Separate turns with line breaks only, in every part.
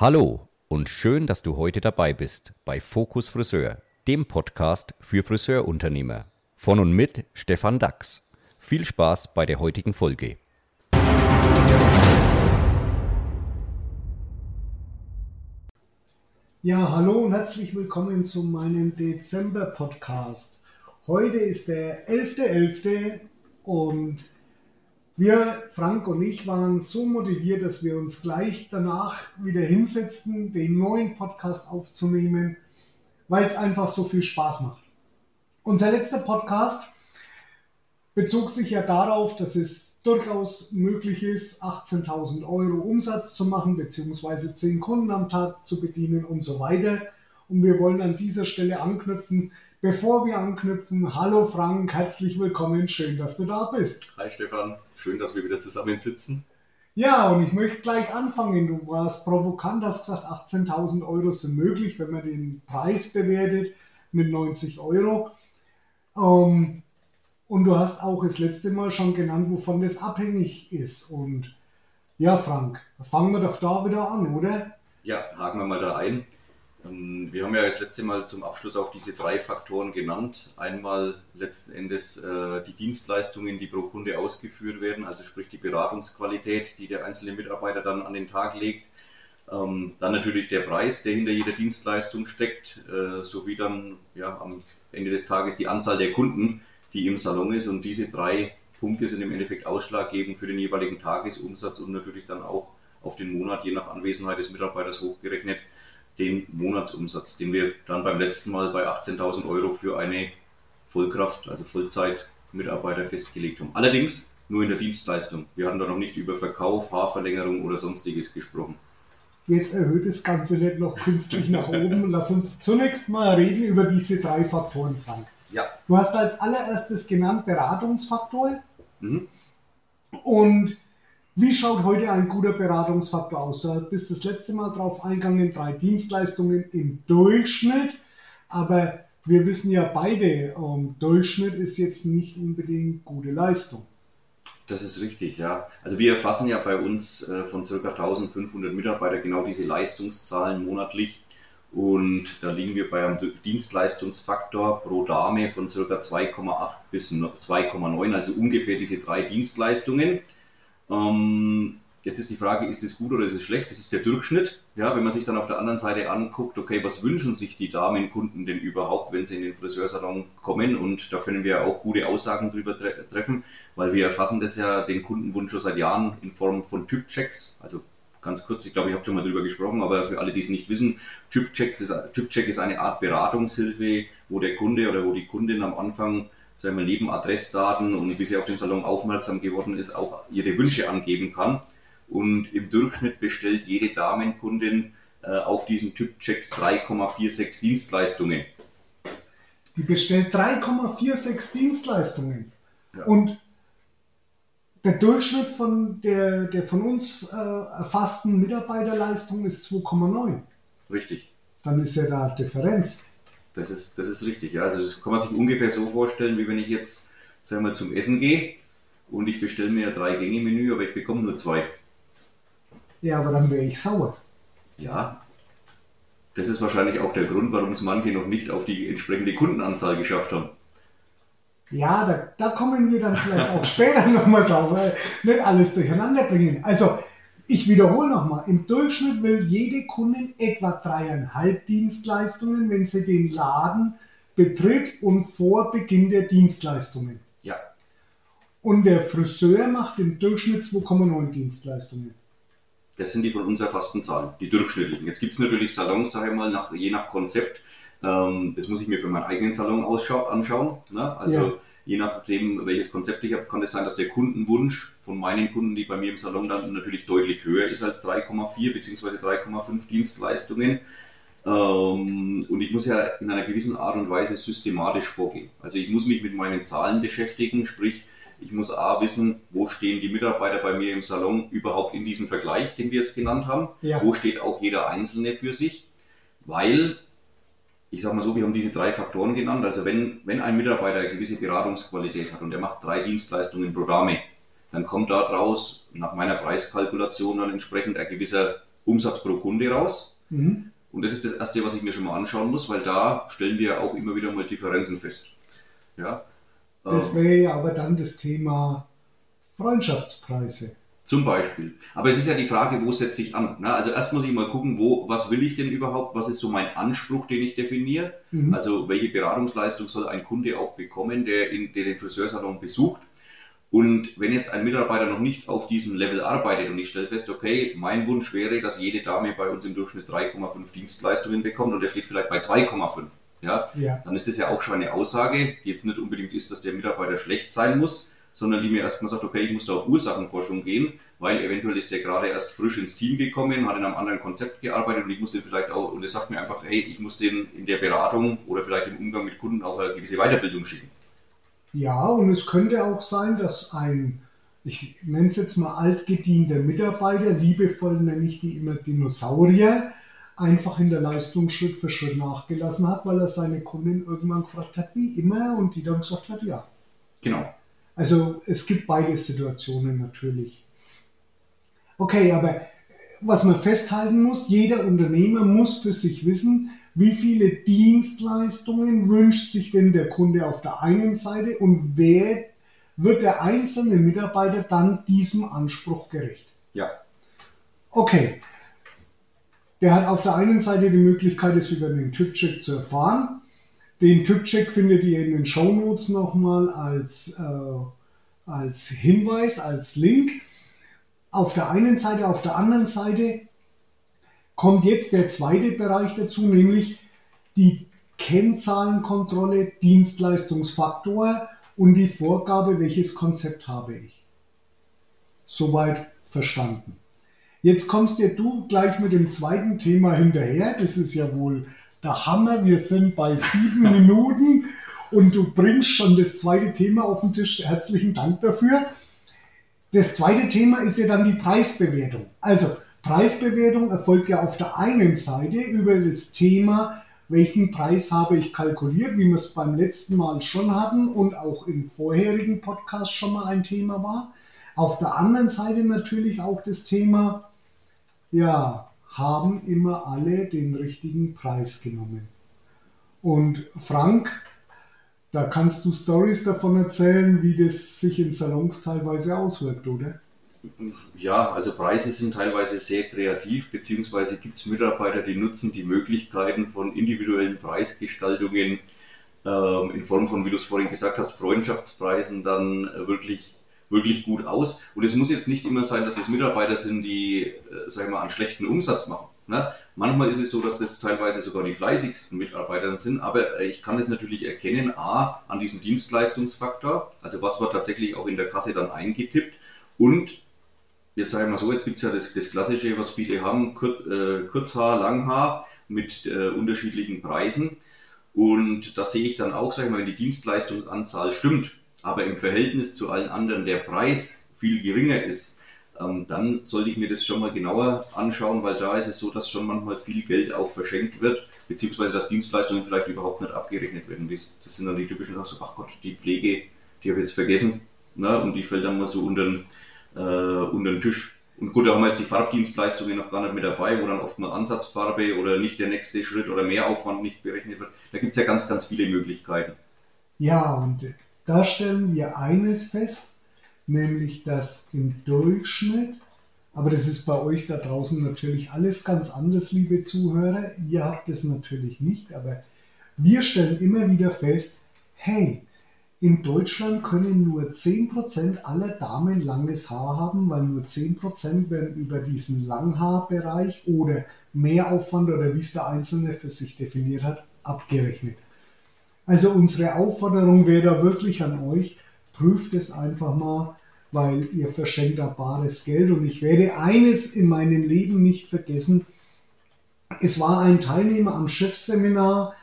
Hallo und schön, dass du heute dabei bist bei Fokus Friseur, dem Podcast für Friseurunternehmer. Von und mit Stefan Dax. Viel Spaß bei der heutigen Folge.
Ja, hallo und herzlich willkommen zu meinem Dezember-Podcast. Heute ist der 11.11. .11. und wir, Frank und ich, waren so motiviert, dass wir uns gleich danach wieder hinsetzten, den neuen Podcast aufzunehmen, weil es einfach so viel Spaß macht. Unser letzter Podcast bezog sich ja darauf, dass es durchaus möglich ist, 18.000 Euro Umsatz zu machen, beziehungsweise 10 Kunden am Tag zu bedienen und so weiter. Und wir wollen an dieser Stelle anknüpfen. Bevor wir anknüpfen, hallo Frank, herzlich willkommen, schön, dass du da bist.
Hi Stefan, schön, dass wir wieder zusammen sitzen.
Ja, und ich möchte gleich anfangen. Du warst provokant, hast gesagt, 18.000 Euro sind möglich, wenn man den Preis bewertet mit 90 Euro. Ähm, und du hast auch das letzte Mal schon genannt, wovon das abhängig ist. Und ja, Frank, fangen wir doch da wieder an, oder?
Ja, haken wir mal da ein. Ähm, wir haben ja das letzte Mal zum Abschluss auch diese drei Faktoren genannt. Einmal letzten Endes äh, die Dienstleistungen, die pro Kunde ausgeführt werden, also sprich die Beratungsqualität, die der einzelne Mitarbeiter dann an den Tag legt. Ähm, dann natürlich der Preis, der hinter jeder Dienstleistung steckt, äh, sowie dann ja, am Ende des Tages die Anzahl der Kunden, die im Salon ist. Und diese drei Punkte sind im Endeffekt ausschlaggebend für den jeweiligen Tagesumsatz und natürlich dann auch auf den Monat, je nach Anwesenheit des Mitarbeiters hochgerechnet, den Monatsumsatz, den wir dann beim letzten Mal bei 18.000 Euro für eine Vollkraft, also Vollzeit-Mitarbeiter festgelegt haben. Allerdings nur in der Dienstleistung. Wir hatten da noch nicht über Verkauf, Haarverlängerung oder sonstiges gesprochen.
Jetzt erhöht das Ganze nicht noch künstlich nach oben. Lass uns zunächst mal reden über diese drei Faktoren, Frank.
Ja.
Du hast als allererstes genannt Beratungsfaktor. Mhm. Und wie schaut heute ein guter Beratungsfaktor aus? Du bist das letzte Mal drauf eingegangen, drei Dienstleistungen im Durchschnitt, aber wir wissen ja beide, um, Durchschnitt ist jetzt nicht unbedingt gute Leistung.
Das ist richtig, ja. Also wir erfassen ja bei uns äh, von ca. 1500 Mitarbeitern genau diese Leistungszahlen monatlich und da liegen wir bei einem Dienstleistungsfaktor pro Dame von ca. 2,8 bis 2,9, also ungefähr diese drei Dienstleistungen. Ähm, jetzt ist die Frage, ist es gut oder ist es schlecht? Das ist der Durchschnitt. Ja, wenn man sich dann auf der anderen Seite anguckt, okay, was wünschen sich die Damenkunden denn überhaupt, wenn sie in den Friseursalon kommen? Und da können wir auch gute Aussagen drüber tre treffen, weil wir erfassen das ja den Kundenwunsch schon seit Jahren in Form von Typchecks. Also ganz kurz, ich glaube, ich habe schon mal drüber gesprochen, aber für alle, die es nicht wissen, Typchecks ist, Typcheck ist eine Art Beratungshilfe, wo der Kunde oder wo die Kundin am Anfang sagen wir, neben Adressdaten und wie sie auf den Salon aufmerksam geworden ist, auch ihre Wünsche angeben kann. Und im Durchschnitt bestellt jede Damenkundin äh, auf diesen Typchecks 3,46 Dienstleistungen.
Die bestellt 3,46 Dienstleistungen. Ja. Und der Durchschnitt von der, der von uns äh, erfassten Mitarbeiterleistung ist 2,9.
Richtig.
Dann ist ja da Differenz.
Das ist, das ist richtig, ja. Also das kann man sich ungefähr so vorstellen, wie wenn ich jetzt, sagen wir, zum Essen gehe und ich bestelle mir ein Drei-Gänge-Menü, aber ich bekomme nur zwei.
Ja, aber dann wäre ich sauer.
Ja. Das ist wahrscheinlich auch der Grund, warum es manche noch nicht auf die entsprechende Kundenanzahl geschafft haben.
Ja, da, da kommen wir dann vielleicht auch später nochmal drauf, weil nicht alles durcheinander bringen. Also, ich wiederhole nochmal, im Durchschnitt will jede Kundin etwa dreieinhalb Dienstleistungen, wenn sie den Laden betritt und vor Beginn der Dienstleistungen.
Ja.
Und der Friseur macht im Durchschnitt 2,9 Dienstleistungen.
Das sind die von uns erfassten Zahlen, die durchschnittlichen. Jetzt gibt es natürlich Salons, sage ich mal, nach, je nach Konzept. Ähm, das muss ich mir für meinen eigenen Salon anschauen. Ne? Also ja je nachdem, welches Konzept ich habe, kann es sein, dass der Kundenwunsch von meinen Kunden, die bei mir im Salon dann natürlich deutlich höher ist als 3,4 bzw. 3,5 Dienstleistungen. Ähm, und ich muss ja in einer gewissen Art und Weise systematisch vorgehen. Also ich muss mich mit meinen Zahlen beschäftigen, sprich, ich muss A wissen, wo stehen die Mitarbeiter bei mir im Salon überhaupt in diesem Vergleich, den wir jetzt genannt haben. Ja. Wo steht auch jeder Einzelne für sich? Weil ich sage mal so, wir haben diese drei Faktoren genannt. Also wenn, wenn ein Mitarbeiter eine gewisse Beratungsqualität hat und er macht drei Dienstleistungen im Programme, dann kommt daraus nach meiner Preiskalkulation dann entsprechend ein gewisser Umsatz pro Kunde raus. Mhm. Und das ist das Erste, was ich mir schon mal anschauen muss, weil da stellen wir auch immer wieder mal Differenzen fest. Ja,
das ähm, wäre ja aber dann das Thema Freundschaftspreise.
Zum Beispiel. Aber es ist ja die Frage, wo setze ich an? Ne? Also erst muss ich mal gucken, wo, was will ich denn überhaupt? Was ist so mein Anspruch, den ich definiere? Mhm. Also welche Beratungsleistung soll ein Kunde auch bekommen, der, in, der den Friseursalon besucht? Und wenn jetzt ein Mitarbeiter noch nicht auf diesem Level arbeitet und ich stelle fest, okay, mein Wunsch wäre, dass jede Dame bei uns im Durchschnitt 3,5 Dienstleistungen bekommt und der steht vielleicht bei 2,5 ja, ja, dann ist das ja auch schon eine Aussage, die jetzt nicht unbedingt ist, dass der Mitarbeiter schlecht sein muss, sondern die mir erstmal sagt, okay, ich muss da auf Ursachenforschung gehen, weil eventuell ist der gerade erst frisch ins Team gekommen, hat in einem anderen Konzept gearbeitet und ich muss den vielleicht auch, und er sagt mir einfach, hey, ich muss den in der Beratung oder vielleicht im Umgang mit Kunden auch eine gewisse Weiterbildung schicken.
Ja, und es könnte auch sein, dass ein, ich nenne es jetzt mal altgedienter Mitarbeiter, liebevoll nenne ich die immer Dinosaurier, einfach in der Leistung Schritt für Schritt nachgelassen hat, weil er seine Kunden irgendwann gefragt hat, wie immer, und die dann gesagt hat, ja.
Genau.
Also es gibt beide Situationen natürlich. Okay, aber was man festhalten muss, jeder Unternehmer muss für sich wissen, wie viele Dienstleistungen wünscht sich denn der Kunde auf der einen Seite und wer wird der einzelne Mitarbeiter dann diesem Anspruch gerecht?
Ja.
Okay, der hat auf der einen Seite die Möglichkeit, es über den Typcheck zu erfahren. Den Typcheck findet ihr in den Show Notes nochmal als, äh, als Hinweis, als Link. Auf der einen Seite, auf der anderen Seite kommt jetzt der zweite Bereich dazu, nämlich die Kennzahlenkontrolle, Dienstleistungsfaktor und die Vorgabe, welches Konzept habe ich. Soweit verstanden. Jetzt kommst ja du gleich mit dem zweiten Thema hinterher. Das ist ja wohl der Hammer. Wir sind bei sieben Minuten und du bringst schon das zweite Thema auf den Tisch. Herzlichen Dank dafür. Das zweite Thema ist ja dann die Preisbewertung. Also Preisbewertung erfolgt ja auf der einen Seite über das Thema, welchen Preis habe ich kalkuliert, wie wir es beim letzten Mal schon hatten und auch im vorherigen Podcast schon mal ein Thema war. Auf der anderen Seite natürlich auch das Thema, ja, haben immer alle den richtigen Preis genommen. Und Frank, da kannst du Stories davon erzählen, wie das sich in Salons teilweise auswirkt, oder?
Ja, also Preise sind teilweise sehr kreativ, beziehungsweise gibt es Mitarbeiter, die nutzen die Möglichkeiten von individuellen Preisgestaltungen ähm, in Form von, wie du es vorhin gesagt hast, Freundschaftspreisen dann äh, wirklich wirklich gut aus. Und es muss jetzt nicht immer sein, dass das Mitarbeiter sind, die, äh, sag ich mal, einen schlechten Umsatz machen. Ne? Manchmal ist es so, dass das teilweise sogar die fleißigsten Mitarbeiter sind, aber äh, ich kann es natürlich erkennen, a, an diesem Dienstleistungsfaktor, also was wird tatsächlich auch in der Kasse dann eingetippt und jetzt sage ich mal so, jetzt gibt es ja das, das, Klassische, was viele haben, Kur, äh, Kurzhaar, Langhaar mit äh, unterschiedlichen Preisen und da sehe ich dann auch, sage ich mal, wenn die Dienstleistungsanzahl stimmt, aber im Verhältnis zu allen anderen der Preis viel geringer ist, ähm, dann sollte ich mir das schon mal genauer anschauen, weil da ist es so, dass schon manchmal viel Geld auch verschenkt wird, beziehungsweise dass Dienstleistungen vielleicht überhaupt nicht abgerechnet werden. Das sind dann die typischen Sachen, so, ach Gott, die Pflege, die habe ich jetzt vergessen, ne? und die fällt dann mal so unter den, äh, unter den Tisch. Und gut, da haben wir jetzt die Farbdienstleistungen noch gar nicht mit dabei, wo dann oft mal Ansatzfarbe oder nicht der nächste Schritt oder Mehraufwand nicht berechnet wird. Da gibt es ja ganz, ganz viele Möglichkeiten.
Ja, und da stellen wir eines fest, nämlich dass im Durchschnitt, aber das ist bei euch da draußen natürlich alles ganz anders, liebe Zuhörer, ihr habt es natürlich nicht, aber wir stellen immer wieder fest, hey, in Deutschland können nur 10% aller Damen langes Haar haben, weil nur 10% werden über diesen Langhaarbereich oder Mehraufwand oder wie es der Einzelne für sich definiert hat, abgerechnet. Also unsere Aufforderung wäre da wirklich an euch, prüft es einfach mal, weil ihr verschenkt da bares Geld. Und ich werde eines in meinem Leben nicht vergessen. Es war ein Teilnehmer am Chefseminar,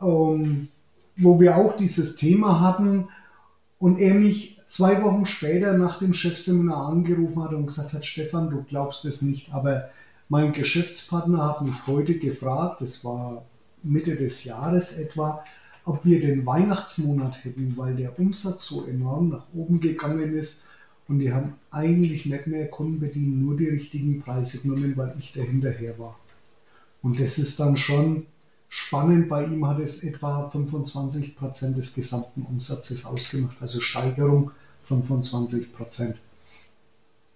ähm, wo wir auch dieses Thema hatten und er mich zwei Wochen später nach dem Chefseminar angerufen hat und gesagt hat, Stefan, du glaubst es nicht, aber mein Geschäftspartner hat mich heute gefragt, das war Mitte des Jahres etwa, ob wir den Weihnachtsmonat hätten, weil der Umsatz so enorm nach oben gegangen ist. und die haben eigentlich nicht mehr Kunden bedient, nur die richtigen Preise genommen, weil ich da hinterher war. Und das ist dann schon spannend. Bei ihm hat es etwa 25 Prozent des gesamten Umsatzes ausgemacht, also Steigerung 25 Prozent.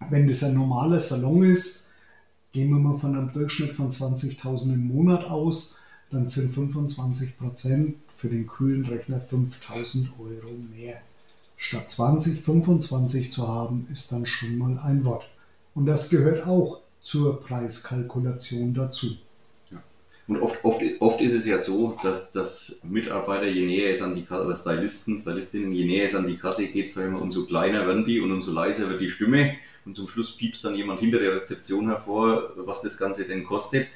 Wenn das ein normaler Salon ist, gehen wir mal von einem Durchschnitt von 20.000 im Monat aus, dann sind 25 Prozent für den kühlen Rechner 5.000 Euro mehr statt 20 25 zu haben, ist dann schon mal ein Wort. Und das gehört auch zur Preiskalkulation dazu.
Ja. Und oft, oft, oft ist es ja so, dass, dass Mitarbeiter, je näher es an die Kasse, oder Stylisten, Stylistinnen, je näher es an die Kasse geht, sagen wir, umso kleiner werden die und umso leiser wird die Stimme. Und zum Schluss piepst dann jemand hinter der Rezeption hervor, was das Ganze denn kostet,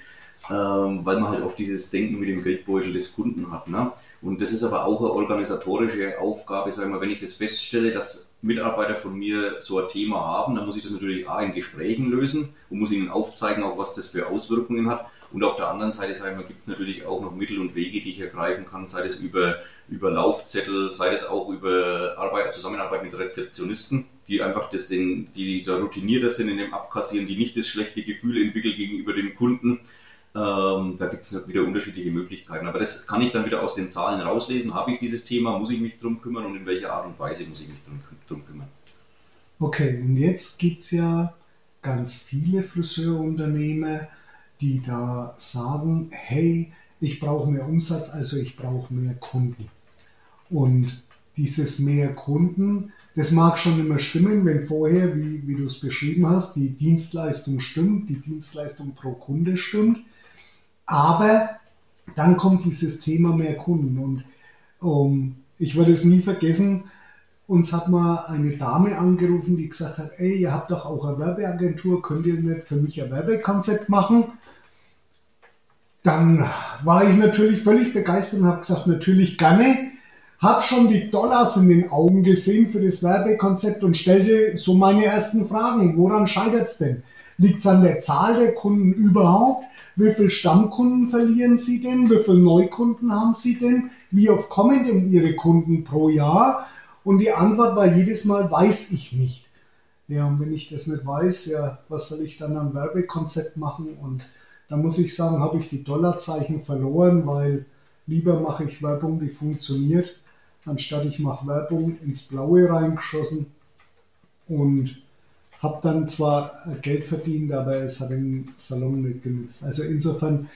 ähm, weil man halt oft dieses Denken mit dem Geldbeutel des Kunden hat. Ne? Und das ist aber auch eine organisatorische Aufgabe, sagen wir, wenn ich das feststelle, dass Mitarbeiter von mir so ein Thema haben, dann muss ich das natürlich A in Gesprächen lösen und muss ihnen aufzeigen, auch was das für Auswirkungen hat. Und auf der anderen Seite, sagen wir, gibt es natürlich auch noch Mittel und Wege, die ich ergreifen kann, sei es über, über Laufzettel, sei es auch über Arbeit, Zusammenarbeit mit Rezeptionisten, die einfach das den, die da routinierter sind in dem Abkassieren, die nicht das schlechte Gefühl entwickeln gegenüber dem Kunden, ähm, da gibt es wieder unterschiedliche Möglichkeiten. Aber das kann ich dann wieder aus den Zahlen rauslesen. Habe ich dieses Thema, muss ich mich darum kümmern und in welcher Art und Weise muss ich mich darum kümmern?
Okay, und jetzt gibt es ja ganz viele Friseurunternehmer, die da sagen, hey, ich brauche mehr Umsatz, also ich brauche mehr Kunden. Und dieses mehr Kunden, das mag schon immer stimmen, wenn vorher, wie, wie du es beschrieben hast, die Dienstleistung stimmt, die Dienstleistung pro Kunde stimmt. Aber dann kommt dieses Thema mehr Kunden. Und ähm, ich werde es nie vergessen, uns hat mal eine Dame angerufen, die gesagt hat, ey, ihr habt doch auch eine Werbeagentur, könnt ihr nicht für mich ein Werbekonzept machen? Dann war ich natürlich völlig begeistert und habe gesagt, natürlich gerne. Hab schon die Dollars in den Augen gesehen für das Werbekonzept und stellte so meine ersten Fragen. Woran scheitert es denn? Liegt es an der Zahl der Kunden überhaupt? Wie viele Stammkunden verlieren Sie denn? Wie viele Neukunden haben Sie denn? Wie oft kommen denn Ihre Kunden pro Jahr? Und die Antwort war jedes Mal, weiß ich nicht. Ja, und wenn ich das nicht weiß, ja, was soll ich dann am Werbekonzept machen? Und da muss ich sagen, habe ich die Dollarzeichen verloren, weil lieber mache ich Werbung, die funktioniert, anstatt ich mache Werbung ins Blaue reingeschossen. Und habe dann zwar Geld verdient, aber es hat den Salon nicht genutzt. Also insofern,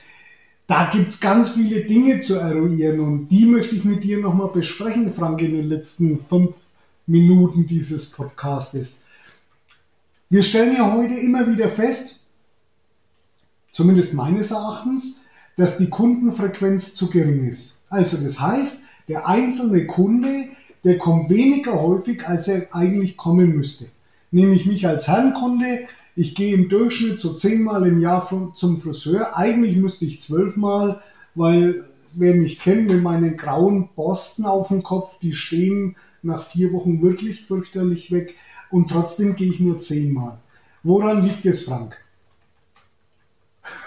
da gibt es ganz viele Dinge zu eruieren und die möchte ich mit dir nochmal besprechen, Frank, in den letzten fünf Minuten dieses Podcastes. Wir stellen ja heute immer wieder fest, zumindest meines Erachtens, dass die Kundenfrequenz zu gering ist. Also das heißt, der einzelne Kunde, der kommt weniger häufig, als er eigentlich kommen müsste nehme ich mich als Herrenkunde. Ich gehe im Durchschnitt so zehnmal im Jahr zum Friseur. Eigentlich müsste ich zwölfmal, weil wer mich kennt mit meinen grauen Borsten auf dem Kopf, die stehen nach vier Wochen wirklich fürchterlich weg. Und trotzdem gehe ich nur zehnmal. Woran liegt es, Frank?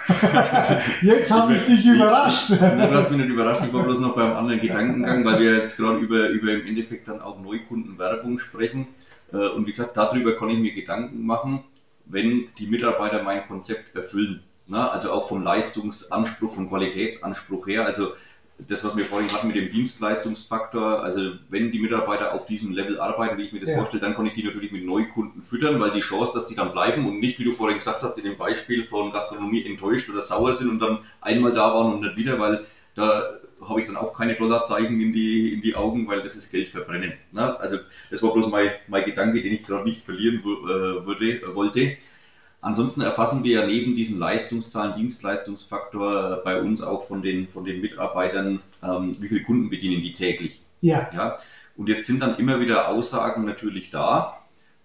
jetzt habe ich dich überrascht.
du hast mich nicht überrascht, ich war bloß noch beim anderen Gedankengang, weil wir jetzt gerade über, über im Endeffekt dann auch Neukundenwerbung sprechen. Äh, und wie gesagt, darüber kann ich mir Gedanken machen, wenn die Mitarbeiter mein Konzept erfüllen. Also auch vom Leistungsanspruch, vom Qualitätsanspruch her. Also das, was wir vorhin hatten mit dem Dienstleistungsfaktor, also wenn die Mitarbeiter auf diesem Level arbeiten, wie ich mir das ja. vorstelle, dann kann ich die natürlich mit Neukunden füttern, weil die Chance, dass die dann bleiben und nicht, wie du vorhin gesagt hast, in dem Beispiel von Gastronomie enttäuscht oder sauer sind und dann einmal da waren und nicht wieder, weil da habe ich dann auch keine Dollarzeichen in die, in die Augen, weil das ist Geld verbrennen. Ne? Also das war bloß mein, mein Gedanke, den ich gerade nicht verlieren äh, würde, äh, wollte. Ansonsten erfassen wir ja neben diesen Leistungszahlen, Dienstleistungsfaktor bei uns auch von den, von den Mitarbeitern, ähm, wie viele Kunden bedienen die täglich.
Ja.
ja. Und jetzt sind dann immer wieder Aussagen natürlich da,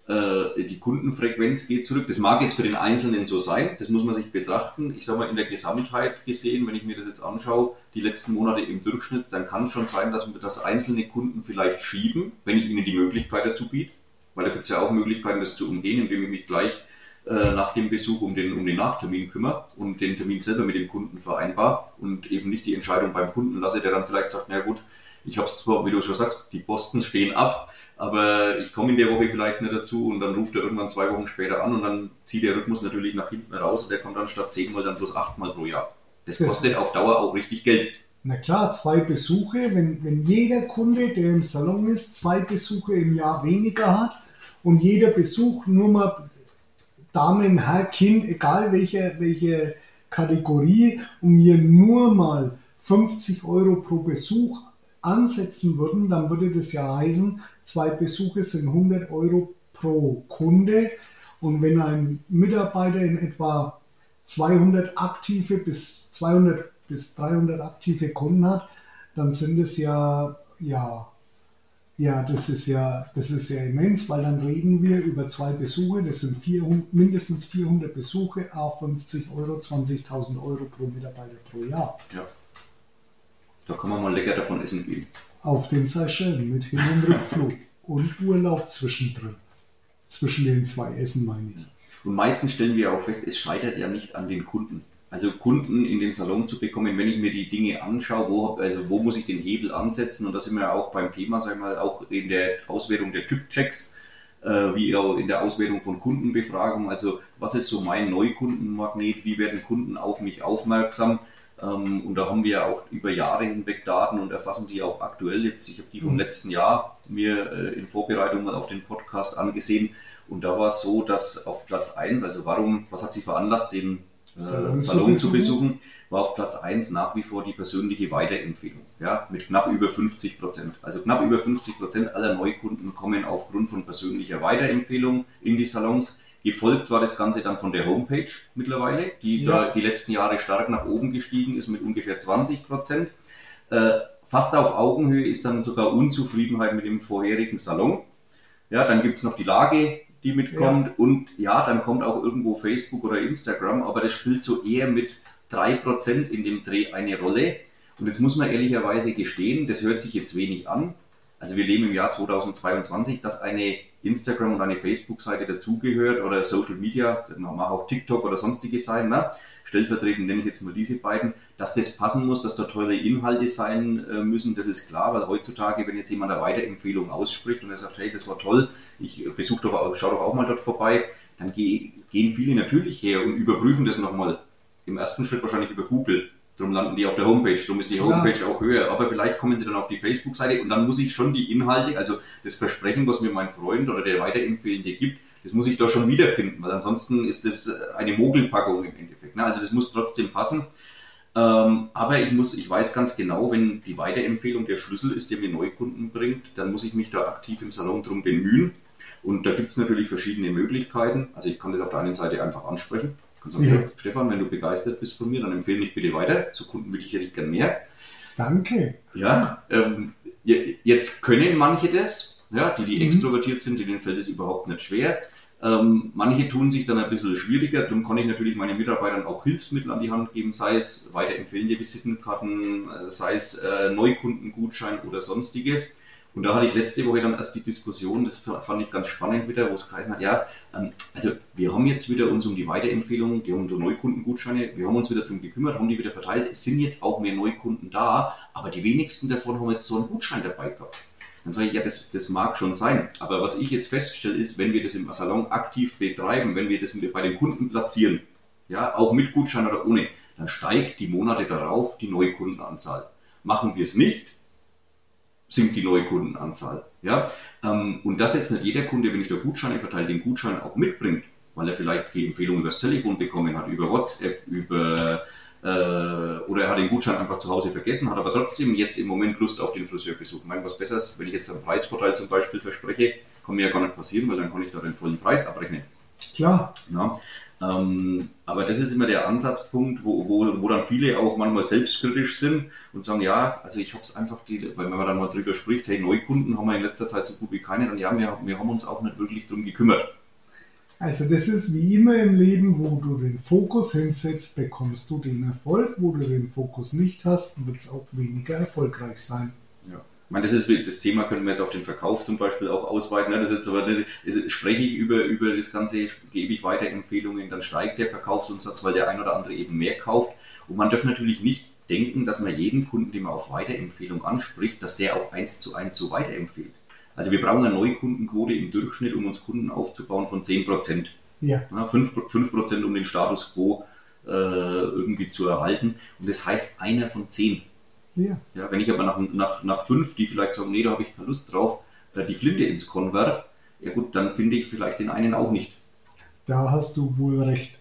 äh, die Kundenfrequenz geht zurück. Das mag jetzt für den Einzelnen so sein, das muss man sich betrachten. Ich sage mal, in der Gesamtheit gesehen, wenn ich mir das jetzt anschaue, die letzten Monate im Durchschnitt, dann kann es schon sein, dass, dass einzelne Kunden vielleicht schieben, wenn ich ihnen die Möglichkeit dazu biete. Weil da gibt es ja auch Möglichkeiten, das zu umgehen, indem ich mich gleich äh, nach dem Besuch um den, um den Nachtermin kümmere und den Termin selber mit dem Kunden vereinbar und eben nicht die Entscheidung beim Kunden lasse, der dann vielleicht sagt, na gut, Ich habe es zwar, wie du schon sagst, die Posten stehen ab, aber ich komme in der Woche vielleicht nicht dazu und dann ruft er irgendwann zwei Wochen später an und dann zieht der Rhythmus natürlich nach hinten raus und der kommt dann statt zehnmal dann bloß achtmal pro Jahr. Das kostet auf Dauer auch richtig Geld.
Na klar, zwei Besuche, wenn, wenn jeder Kunde, der im Salon ist, zwei Besuche im Jahr weniger hat und jeder Besuch nur mal Damen, Herr, Kind, egal welche, welche Kategorie, und wir nur mal 50 Euro pro Besuch ansetzen würden, dann würde das ja heißen, zwei Besuche sind 100 Euro pro Kunde. Und wenn ein Mitarbeiter in etwa 200 aktive bis 200 bis 300 aktive Kunden hat, dann sind es ja, ja, ja, das ist ja, das ist ja immens, weil dann reden wir über zwei Besuche, das sind 400, mindestens 400 Besuche, auf 50 Euro, 20.000 Euro pro Mitarbeiter pro Jahr.
Ja. Da kann man mal lecker davon essen gehen.
Auf den Seychellen mit Hin- und Rückflug und Urlaub zwischendrin. Zwischen den zwei Essen meine ich.
Und meistens stellen wir auch fest, es scheitert ja nicht an den Kunden. Also Kunden in den Salon zu bekommen, wenn ich mir die Dinge anschaue, wo, also wo muss ich den Hebel ansetzen? Und da sind wir auch beim Thema, sagen wir mal, auch in der Auswertung der Typchecks, äh, wie auch in der Auswertung von Kundenbefragungen. Also was ist so mein Neukundenmagnet? Wie werden Kunden auf mich aufmerksam? Ähm, und da haben wir auch über Jahre hinweg Daten und erfassen die auch aktuell. Jetzt, ich habe die vom mhm. letzten Jahr mir äh, in Vorbereitung mal auf den Podcast angesehen. Und da war es so, dass auf Platz 1, also warum, was hat sie veranlasst, den Salon, Salon zu besuchen, war auf Platz 1 nach wie vor die persönliche Weiterempfehlung, ja, mit knapp über 50 Prozent. Also knapp über 50 Prozent aller Neukunden kommen aufgrund von persönlicher Weiterempfehlung in die Salons. Gefolgt war das Ganze dann von der Homepage mittlerweile, die ja. da die letzten Jahre stark nach oben gestiegen ist mit ungefähr 20 Prozent. Äh, fast auf Augenhöhe ist dann sogar Unzufriedenheit mit dem vorherigen Salon. Ja, dann gibt es noch die Lage, die mitkommt. Ja. Und ja, dann kommt auch irgendwo Facebook oder Instagram, aber das spielt so eher mit 3% in dem Dreh eine Rolle. Und jetzt muss man ehrlicherweise gestehen, das hört sich jetzt wenig an. Also wir leben im Jahr 2022, dass eine Instagram und eine Facebook-Seite dazugehört oder Social Media, mag auch TikTok oder sonstige sein, ne? stellvertretend nenne ich jetzt mal diese beiden, dass das passen muss, dass da tolle Inhalte sein äh, müssen, das ist klar, weil heutzutage, wenn jetzt jemand eine Weiterempfehlung ausspricht und er sagt, hey, das war toll, ich besuche doch, schau doch auch mal dort vorbei, dann gehen viele natürlich her und überprüfen das nochmal. Im ersten Schritt wahrscheinlich über Google. Darum landen die auf der Homepage, darum ist die Homepage ja. auch höher. Aber vielleicht kommen sie dann auf die Facebook-Seite und dann muss ich schon die Inhalte, also das Versprechen, was mir mein Freund oder der Weiterempfehlende gibt, das muss ich doch schon wiederfinden, weil ansonsten ist das eine Mogelpackung im Endeffekt. Ne? Also das muss trotzdem passen. Ähm, aber ich muss, ich weiß ganz genau, wenn die Weiterempfehlung der Schlüssel ist, der mir Neukunden bringt, dann muss ich mich da aktiv im Salon drum bemühen. Und da gibt es natürlich verschiedene Möglichkeiten. Also ich kann das auf der einen Seite einfach ansprechen. Sagen, ja. Stefan, wenn du begeistert bist von mir, dann empfehle mich bitte weiter. Zu Kunden würde ich ich gern mehr.
Danke.
Ja, ähm, jetzt können manche das, ja, die, die mhm. extrovertiert sind, denen fällt es überhaupt nicht schwer. Ähm, manche tun sich dann ein bisschen schwieriger, darum kann ich natürlich meinen Mitarbeitern auch Hilfsmittel an die Hand geben, sei es weiterempfehlende Visitenkarten, äh, sei es äh, Neukundengutschein oder sonstiges. Und da hatte ich letzte Woche dann erst die Diskussion, das fand ich ganz spannend wieder, wo es geheißen hat, ja, ähm, also wir haben jetzt wieder uns um die Weiterempfehlungen, die haben unsere Neukundengutscheine, wir haben uns wieder darum gekümmert, haben die wieder verteilt, es sind jetzt auch mehr Neukunden da, aber die wenigsten davon haben jetzt so einen Gutschein dabei gehabt. Dann sage ich, ja, das, das mag schon sein. Aber was ich jetzt feststelle, ist, wenn wir das im Salon aktiv betreiben, wenn wir das bei den Kunden platzieren, ja, auch mit Gutschein oder ohne, dann steigt die Monate darauf die Neukundenanzahl. Machen wir es nicht, sinkt die Neukundenanzahl. Ja? Ähm, und dass jetzt nicht jeder Kunde, wenn ich da Gutscheine verteile, den Gutschein auch mitbringt, weil er vielleicht die Empfehlung über das Telefon bekommen hat, über WhatsApp, über äh, oder er hat den Gutschein einfach zu Hause vergessen, hat aber trotzdem jetzt im Moment Lust auf den Friseurbesuch. Ich meine, was Besseres, wenn ich jetzt einen Preisvorteil zum Beispiel verspreche, kann mir ja gar nicht passieren, weil dann kann ich da den vollen Preis abrechnen.
Klar.
Ja, ähm, aber das ist immer der Ansatzpunkt, wo, wo, wo dann viele auch manchmal selbstkritisch sind und sagen, ja, also ich habe es einfach, die, weil wenn man dann mal drüber spricht, hey, Neukunden haben wir in letzter Zeit so gut wie keine, dann ja, wir, wir haben uns auch nicht wirklich darum gekümmert.
Also das ist wie immer im Leben, wo du den Fokus hinsetzt, bekommst du den Erfolg. Wo du den Fokus nicht hast, wird es auch weniger erfolgreich sein.
Meine, das ist das Thema, können wir jetzt auf den Verkauf zum Beispiel auch ausweiten. Ne? Das ist aber, das spreche ich über, über das Ganze, gebe ich weiter Empfehlungen, dann steigt der Verkaufsumsatz, weil der ein oder andere eben mehr kauft. Und man darf natürlich nicht denken, dass man jeden Kunden, den man auf Weiterempfehlung anspricht, dass der auch eins zu eins so weiterempfiehlt. Also wir brauchen eine Neukundenquote im Durchschnitt, um uns Kunden aufzubauen von 10 Prozent. Ja. Ja, 5, 5 Prozent, um den Status quo äh, irgendwie zu erhalten. Und das heißt einer von 10. Ja. ja wenn ich aber nach, nach, nach fünf, die vielleicht sagen, nee, da habe ich keine Lust drauf, äh, die Flinte ins Korn werfe, ja gut, dann finde ich vielleicht den einen auch nicht.
Da hast du wohl recht.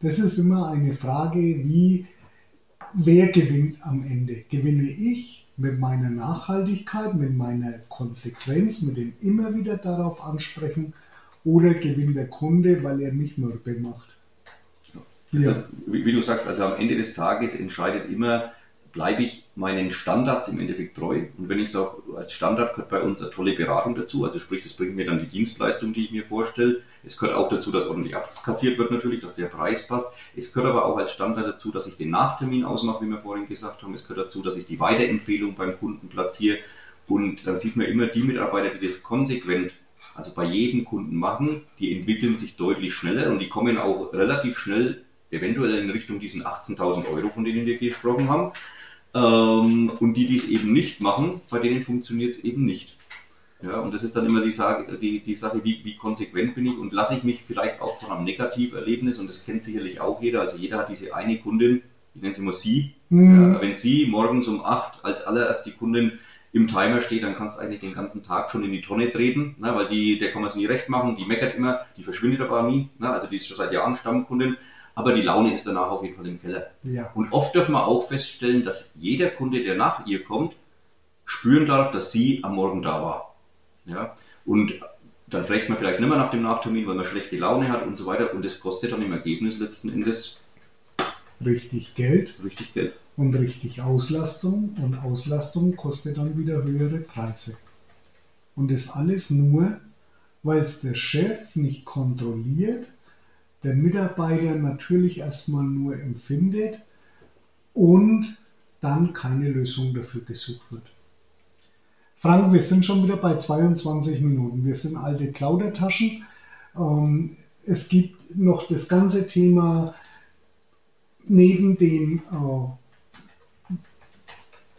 Das ist immer eine Frage, wie, wer gewinnt am Ende? Gewinne ich mit meiner Nachhaltigkeit, mit meiner Konsequenz, mit dem immer wieder darauf ansprechen oder gewinnt der Kunde, weil er mich mürbe macht?
Ja. Ist, wie, wie, du sagst, also am Ende des Tages entscheidet immer, bleibe ich meinen Standards im Endeffekt treu. Und wenn ich sage, als Standard gehört bei uns eine tolle Beratung dazu, also sprich, das bringt mir dann die Dienstleistung, die ich mir vorstelle. Es gehört auch dazu, dass ordentlich abkassiert wird natürlich, dass der Preis passt. Es gehört aber auch als Standard dazu, dass ich den Nachtermin ausmache, wie wir vorhin gesagt haben. Es gehört dazu, dass ich die Weiterempfehlung beim Kunden platziere. Und dann sieht man immer die Mitarbeiter, die das konsequent, also bei jedem Kunden machen, die entwickeln sich deutlich schneller und die kommen auch relativ schnell eventuell in Richtung diesen 18.000 Euro, von denen wir gesprochen haben. Ähm, und die, die es eben nicht machen, bei denen funktioniert es eben nicht. Ja, und das ist dann immer die, Sage, die, die Sache, wie, wie konsequent bin ich und lasse ich mich vielleicht auch von einem Negativerlebnis, und das kennt sicherlich auch jeder, also jeder hat diese eine Kundin, ich nenne sie immer sie, mhm. ja, wenn sie morgens um 8 als allererst die Kundin im Timer steht, dann kannst du eigentlich den ganzen Tag schon in die Tonne treten, ne, weil die, der kann man es nie recht machen, die meckert immer, die verschwindet aber nie, ne, also die ist schon seit Jahren Stammkundin aber die Laune ist danach auf jeden Fall im Keller. Ja. Und oft dürfen wir auch feststellen, dass jeder Kunde, der nach ihr kommt, spüren darf, dass sie am Morgen da war. Ja? Und dann fragt man vielleicht nicht mehr nach dem Nachtermin, weil man schlechte Laune hat und so weiter. Und das kostet dann im Ergebnis letzten Endes
richtig Geld.
Richtig Geld.
Und richtig Auslastung. Und Auslastung kostet dann wieder höhere Preise. Und das alles nur, weil es der Chef nicht kontrolliert der Mitarbeiter natürlich erstmal nur empfindet und dann keine Lösung dafür gesucht wird. Frank, wir sind schon wieder bei 22 Minuten. Wir sind alte Klaudertaschen. Ähm, es gibt noch das ganze Thema neben den äh,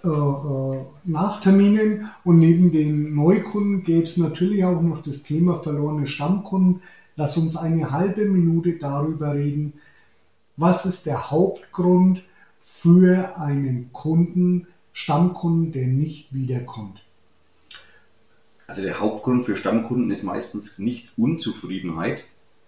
äh, äh, Nachterminen und neben den Neukunden gäbe es natürlich auch noch das Thema verlorene Stammkunden. Lass uns eine halbe Minute darüber reden, was ist der Hauptgrund für einen Kunden, Stammkunden, der nicht wiederkommt.
Also der Hauptgrund für Stammkunden ist meistens nicht Unzufriedenheit.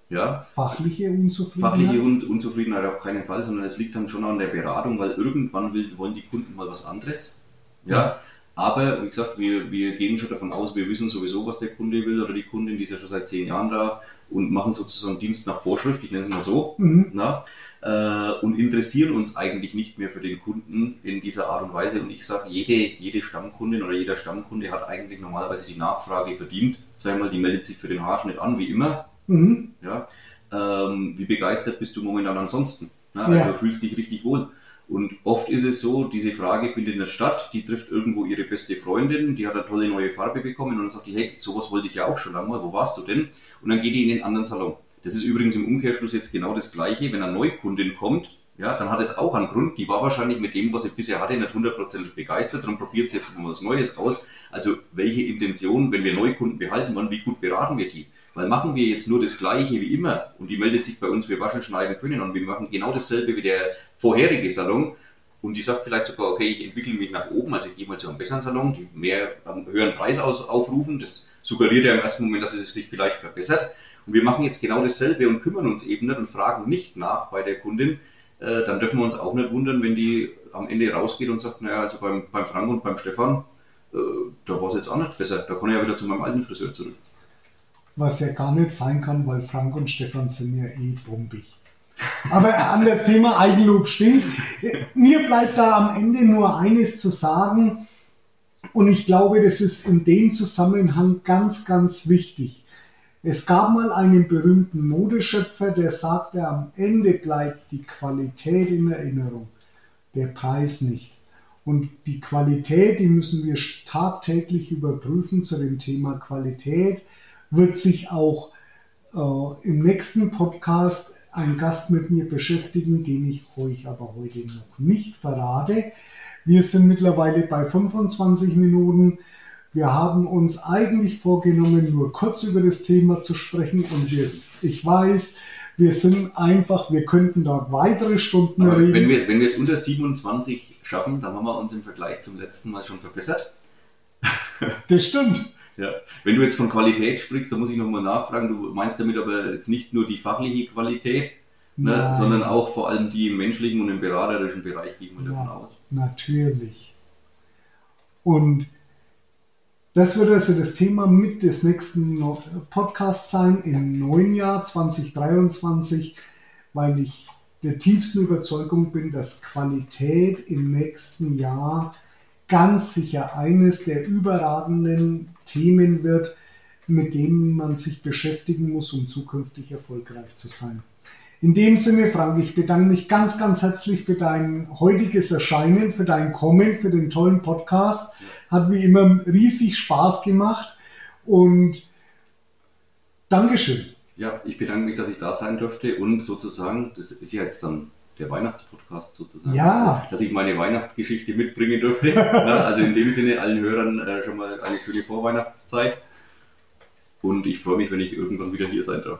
Ja.
Fachliche Unzufriedenheit?
Fachliche Un Unzufriedenheit auf keinen Fall, sondern es liegt dann schon an der Beratung, weil irgendwann will, wollen die Kunden mal was anderes. Ja. ja. Aber wie gesagt, wir, wir gehen schon davon aus, wir wissen sowieso, was der Kunde will oder die Kundin, die ist ja schon seit zehn Jahren da und machen sozusagen Dienst nach Vorschrift, ich nenne es mal so, mhm. na, äh, und interessieren uns eigentlich nicht mehr für den Kunden in dieser Art und Weise. Und ich sage, jede, jede Stammkundin oder jeder Stammkunde hat eigentlich normalerweise die Nachfrage verdient. Sag mal, die meldet sich für den Haarschnitt an, wie immer. Mhm. Ja, ähm, wie begeistert bist du momentan ansonsten? Na, also ja. du fühlst dich richtig wohl. Und oft ist es so, diese Frage findet nicht statt, die trifft irgendwo ihre beste Freundin, die hat eine tolle neue Farbe bekommen und dann sagt die, hey, sowas wollte ich ja auch schon lange mal, wo warst du denn? Und dann geht die in den anderen Salon. Das ist übrigens im Umkehrschluss jetzt genau das Gleiche, wenn eine Neukundin kommt, ja, dann hat es auch einen Grund, die war wahrscheinlich mit dem, was sie bisher hatte, nicht hundertprozentig begeistert, darum probiert sie jetzt mal was Neues aus. Also welche Intention, wenn wir Neukunden behalten wollen, wie gut beraten wir die? Weil machen wir jetzt nur das Gleiche wie immer und die meldet sich bei uns für Waschen, Schneiden, Föhnen und wir machen genau dasselbe wie der vorherige Salon und die sagt vielleicht sogar, okay, ich entwickle mich nach oben, also ich gehe mal zu einem besseren Salon, die mehr einen höheren Preis aufrufen. Das suggeriert ja im ersten Moment, dass es sich vielleicht verbessert. Und wir machen jetzt genau dasselbe und kümmern uns eben nicht und fragen nicht nach bei der Kundin. Äh, dann dürfen wir uns auch nicht wundern, wenn die am Ende rausgeht und sagt, naja, also beim, beim Frank und beim Stefan, äh, da war es jetzt auch nicht besser. Da kann ich ja wieder zu meinem alten Friseur zurück
was ja gar nicht sein kann, weil Frank und Stefan sind ja eh bombig. Aber an das Thema Eigenlob stinkt. Mir bleibt da am Ende nur eines zu sagen. Und ich glaube, das ist in dem Zusammenhang ganz, ganz wichtig. Es gab mal einen berühmten Modeschöpfer, der sagte, am Ende bleibt die Qualität in Erinnerung, der Preis nicht. Und die Qualität, die müssen wir tagtäglich überprüfen zu dem Thema Qualität wird sich auch äh, im nächsten Podcast einen Gast mit mir beschäftigen, den ich euch aber heute noch nicht verrate. Wir sind mittlerweile bei 25 Minuten. Wir haben uns eigentlich vorgenommen, nur kurz über das Thema zu sprechen und ich weiß, wir sind einfach, wir könnten dort weitere Stunden
Aber reden. Wenn wir, wenn wir es unter 27 schaffen, dann haben wir uns im Vergleich zum letzten Mal schon verbessert.
Das stimmt.
Ja. Wenn du jetzt von Qualität sprichst, dann muss ich nochmal nachfragen. Du meinst damit aber jetzt nicht nur die fachliche Qualität, ne, sondern auch vor allem die im menschlichen und im beraterischen Bereich, gehen wir davon aus.
Natürlich. Und das wird also das Thema mit des nächsten Podcasts sein im neuen Jahr 2023, weil ich der tiefsten Überzeugung bin, dass Qualität im nächsten Jahr ganz sicher eines der überragenden Themen wird, mit denen man sich beschäftigen muss, um zukünftig erfolgreich zu sein. In dem Sinne, Frank, ich bedanke mich ganz, ganz herzlich für dein heutiges Erscheinen, für dein Kommen, für den tollen Podcast. Hat wie immer riesig Spaß gemacht und Dankeschön.
Ja, ich bedanke mich, dass ich da sein durfte und sozusagen, das ist ja jetzt dann der Weihnachtspodcast sozusagen.
Ja.
Dass ich meine Weihnachtsgeschichte mitbringen durfte. also in dem Sinne allen Hörern äh, schon mal eine schöne Vorweihnachtszeit. Und ich freue mich, wenn ich irgendwann wieder hier sein darf.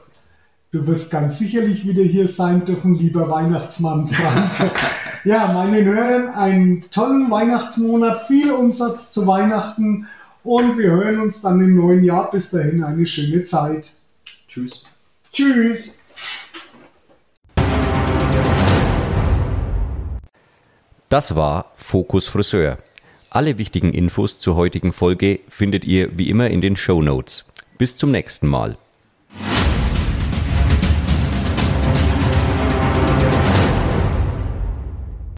Du wirst ganz sicherlich wieder hier sein dürfen, lieber Weihnachtsmann Frank. ja, meinen Hörern einen tollen Weihnachtsmonat, viel Umsatz zu Weihnachten und wir hören uns dann im neuen Jahr. Bis dahin eine schöne Zeit.
Tschüss.
Tschüss.
Das war Fokus Friseur. Alle wichtigen Infos zur heutigen Folge findet ihr wie immer in den Show Notes. Bis zum nächsten Mal.